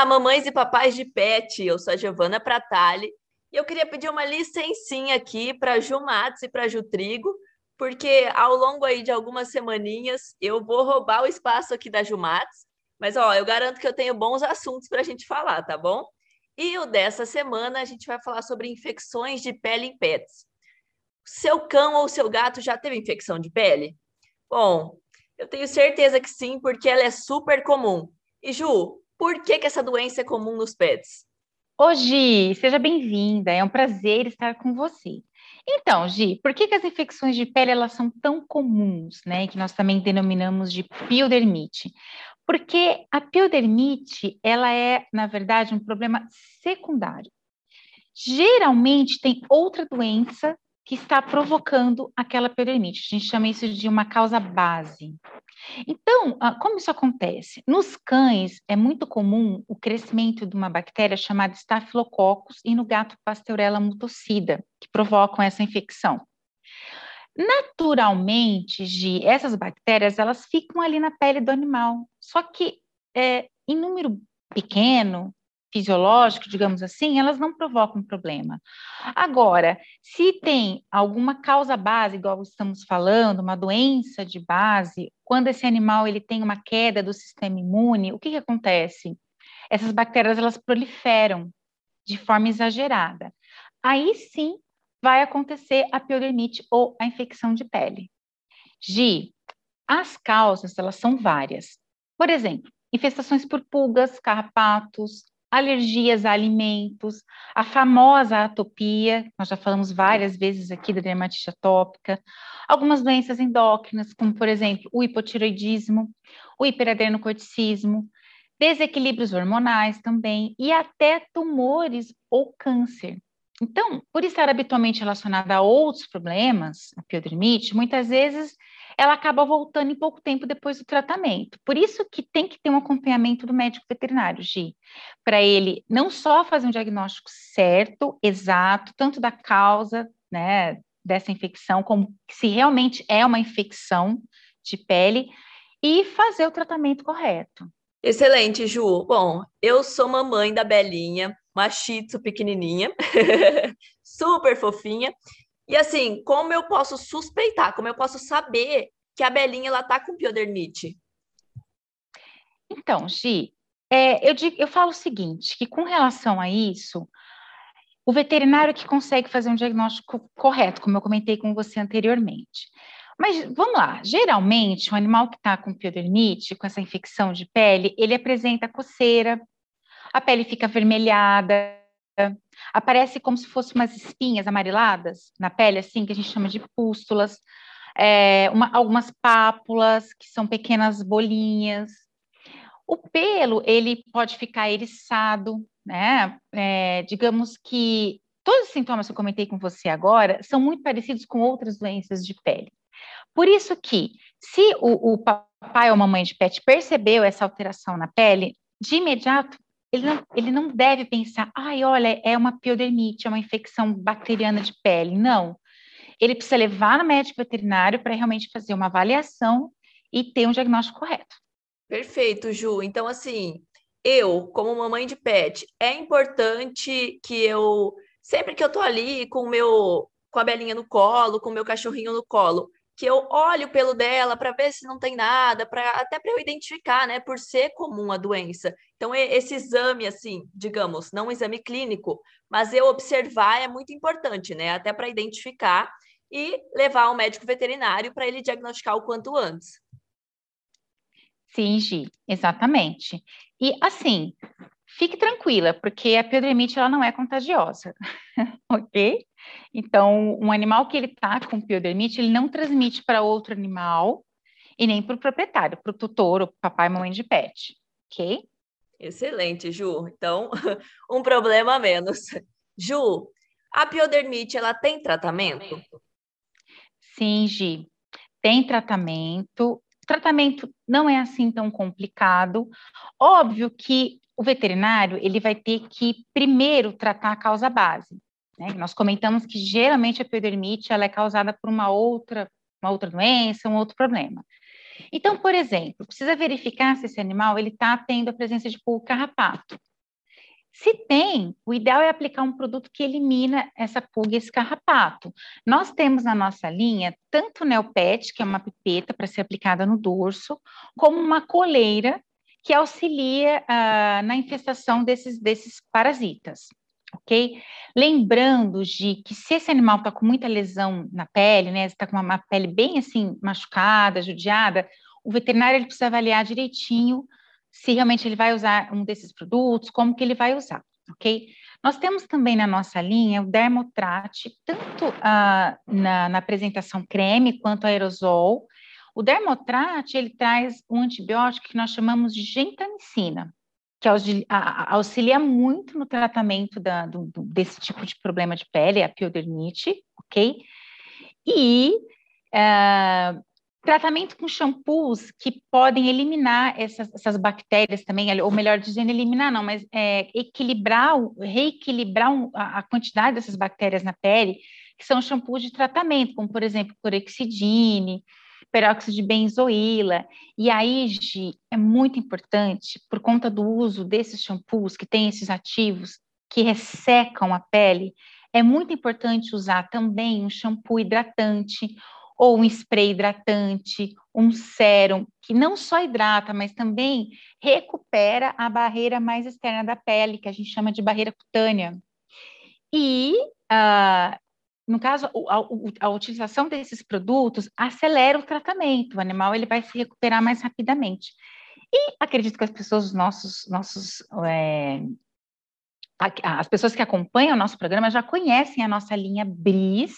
Olá, mamães e papais de pet. Eu sou a Giovana Pratali e eu queria pedir uma licencinha aqui para Ju Matos e para Ju Trigo, porque ao longo aí de algumas semaninhas eu vou roubar o espaço aqui da Ju Matos, mas ó, eu garanto que eu tenho bons assuntos para a gente falar, tá bom? E o dessa semana a gente vai falar sobre infecções de pele em pets. Seu cão ou seu gato já teve infecção de pele? Bom, eu tenho certeza que sim, porque ela é super comum. E Ju, por que, que essa doença é comum nos pets? Ô, Gi, seja bem-vinda. É um prazer estar com você. Então, Gi, por que, que as infecções de pele elas são tão comuns, né? Que nós também denominamos de piodermite. Porque a piodermite, ela é, na verdade, um problema secundário. Geralmente tem outra doença que está provocando aquela piodermite. A gente chama isso de uma causa base. Então, ah, como isso acontece? Nos cães é muito comum o crescimento de uma bactéria chamada Staphylococcus e no gato Pasteurella mutocida, que provocam essa infecção. Naturalmente, Gi, essas bactérias elas ficam ali na pele do animal, só que é, em número pequeno, fisiológico, digamos assim, elas não provocam problema. Agora, se tem alguma causa base, igual estamos falando, uma doença de base, quando esse animal ele tem uma queda do sistema imune, o que, que acontece? Essas bactérias elas proliferam de forma exagerada. Aí sim vai acontecer a piodermite ou a infecção de pele. Gi, as causas elas são várias. Por exemplo, infestações por pulgas, carrapatos, alergias a alimentos, a famosa atopia, nós já falamos várias vezes aqui da dermatite atópica, algumas doenças endócrinas, como por exemplo o hipotiroidismo, o hiperadenocorticismo, desequilíbrios hormonais também e até tumores ou câncer. Então, por estar habitualmente relacionada a outros problemas, a piodermite, muitas vezes ela acaba voltando em pouco tempo depois do tratamento. Por isso que tem que ter um acompanhamento do médico veterinário, Gi, para ele não só fazer um diagnóstico certo, exato, tanto da causa, né, dessa infecção, como se realmente é uma infecção de pele, e fazer o tratamento correto. Excelente, Ju. Bom, eu sou mamãe da Belinha, uma shih pequenininha, super fofinha, e assim, como eu posso suspeitar, como eu posso saber que a Belinha ela tá com piodermite? Então, Gi, é, eu, digo, eu falo o seguinte, que com relação a isso, o veterinário que consegue fazer um diagnóstico correto, como eu comentei com você anteriormente. Mas vamos lá, geralmente o animal que está com piodermite, com essa infecção de pele, ele apresenta coceira, a pele fica avermelhada, aparece como se fossem umas espinhas amareladas na pele, assim, que a gente chama de pústulas, é, uma, algumas pápulas, que são pequenas bolinhas. O pelo, ele pode ficar eriçado, né? É, digamos que todos os sintomas que eu comentei com você agora são muito parecidos com outras doenças de pele. Por isso que, se o, o papai ou mamãe de pet percebeu essa alteração na pele, de imediato ele não, ele não deve pensar, ai, olha, é uma piodermite, é uma infecção bacteriana de pele. Não. Ele precisa levar no médico veterinário para realmente fazer uma avaliação e ter um diagnóstico correto. Perfeito, Ju. Então, assim, eu, como mamãe de pet, é importante que eu, sempre que eu tô ali com o meu, com a belinha no colo, com o meu cachorrinho no colo, que eu olho pelo dela para ver se não tem nada, para até para eu identificar, né, por ser comum a doença. Então esse exame assim, digamos, não um exame clínico, mas eu observar é muito importante, né, até para identificar e levar ao médico veterinário para ele diagnosticar o quanto antes. Sim, Gi, exatamente. E assim, fique tranquila, porque a piodermite ela não é contagiosa, ok? Então, um animal que ele está com piodermite, ele não transmite para outro animal e nem para o proprietário, para o tutor, o papai e mamãe de pet, ok? Excelente, Ju. Então, um problema a menos. Ju, a piodermite, ela tem tratamento? Sim, Gi, tem tratamento. O tratamento não é assim tão complicado. Óbvio que o veterinário ele vai ter que primeiro tratar a causa base. Né? Nós comentamos que geralmente a piodermite ela é causada por uma outra, uma outra doença, um outro problema. Então, por exemplo, precisa verificar se esse animal ele está tendo a presença de pulga carrapato. Se tem, o ideal é aplicar um produto que elimina essa pulga esse carrapato. Nós temos na nossa linha tanto o Neopet, que é uma pipeta para ser aplicada no dorso, como uma coleira que auxilia uh, na infestação desses, desses parasitas, ok? Lembrando de que se esse animal está com muita lesão na pele, né, está com uma, uma, pele bem assim machucada, judiada, o veterinário ele precisa avaliar direitinho se realmente ele vai usar um desses produtos, como que ele vai usar, ok? Nós temos também na nossa linha o Dermotrate, tanto uh, na, na apresentação creme quanto aerosol, o dermotrate, ele traz um antibiótico que nós chamamos de gentamicina, que auxilia muito no tratamento da, do, desse tipo de problema de pele, a piodermite, ok? E uh, tratamento com shampoos que podem eliminar essas, essas, bactérias também, ou melhor dizendo, eliminar não, mas é, equilibrar, reequilibrar a quantidade dessas bactérias na pele, que são shampoos de tratamento, como por exemplo, clorexidine, peróxido de benzoíla. E aí, Gi, é muito importante, por conta do uso desses shampoos que têm esses ativos que ressecam a pele, é muito importante usar também um shampoo hidratante ou um spray hidratante, um sérum, que não só hidrata, mas também recupera a barreira mais externa da pele, que a gente chama de barreira cutânea. E uh, no caso, a, a, utilização desses produtos acelera o tratamento, o animal ele vai se recuperar mais rapidamente. E acredito que as pessoas, os nossos, nossos é, as pessoas que acompanham o nosso programa já conhecem a nossa linha Bris,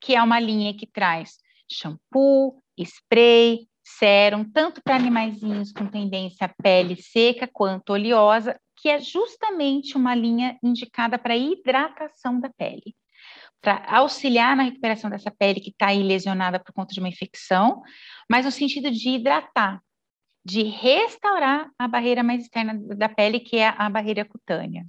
que é uma linha que traz shampoo, spray, sérum, tanto para animaizinhos com tendência à pele seca quanto oleosa, que é justamente uma linha indicada para hidratação da pele para auxiliar na recuperação dessa pele que está aí lesionada por conta de uma infecção, mas no sentido de hidratar, de restaurar a barreira mais externa da pele, que é a barreira cutânea.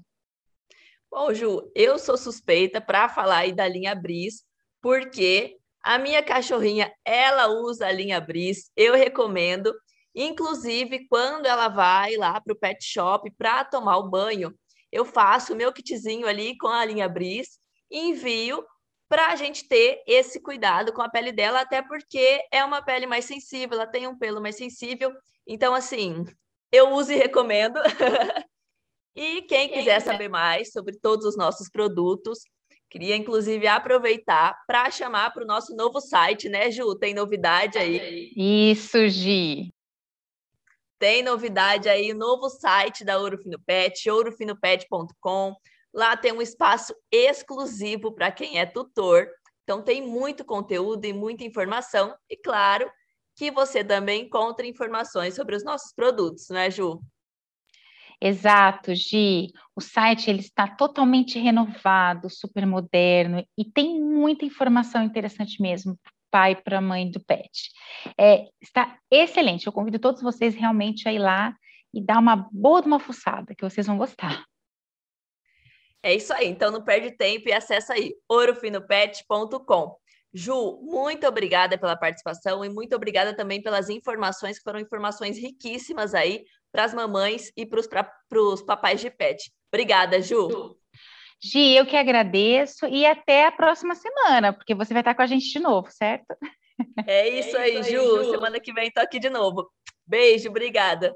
Bom, Ju, eu sou suspeita para falar aí da linha Bris, porque a minha cachorrinha, ela usa a linha Bris, eu recomendo, inclusive quando ela vai lá para o pet shop para tomar o banho, eu faço o meu kitzinho ali com a linha Bris, envio para a gente ter esse cuidado com a pele dela, até porque é uma pele mais sensível, ela tem um pelo mais sensível. Então, assim, eu uso e recomendo. e quem quiser saber mais sobre todos os nossos produtos, queria inclusive aproveitar para chamar para o nosso novo site, né, Ju? Tem novidade aí? Isso, Gi. Tem novidade aí, novo site da Ouro Fino Pet, ourofinopet.com. Lá tem um espaço exclusivo para quem é tutor. Então tem muito conteúdo e muita informação. E claro que você também encontra informações sobre os nossos produtos, não é, Ju? Exato, Gi. O site ele está totalmente renovado, super moderno e tem muita informação interessante mesmo pai para mãe do pet. É, está excelente. Eu convido todos vocês realmente a ir lá e dar uma boa uma fuçada, que vocês vão gostar. É isso aí. Então não perde tempo e acessa aí ourofinopet.com. Ju, muito obrigada pela participação e muito obrigada também pelas informações, que foram informações riquíssimas aí para as mamães e para os papais de pet. Obrigada, Ju. Gi, eu que agradeço e até a próxima semana, porque você vai estar com a gente de novo, certo? É isso, é isso aí, aí Ju. Ju. Semana que vem estou aqui de novo. Beijo, obrigada.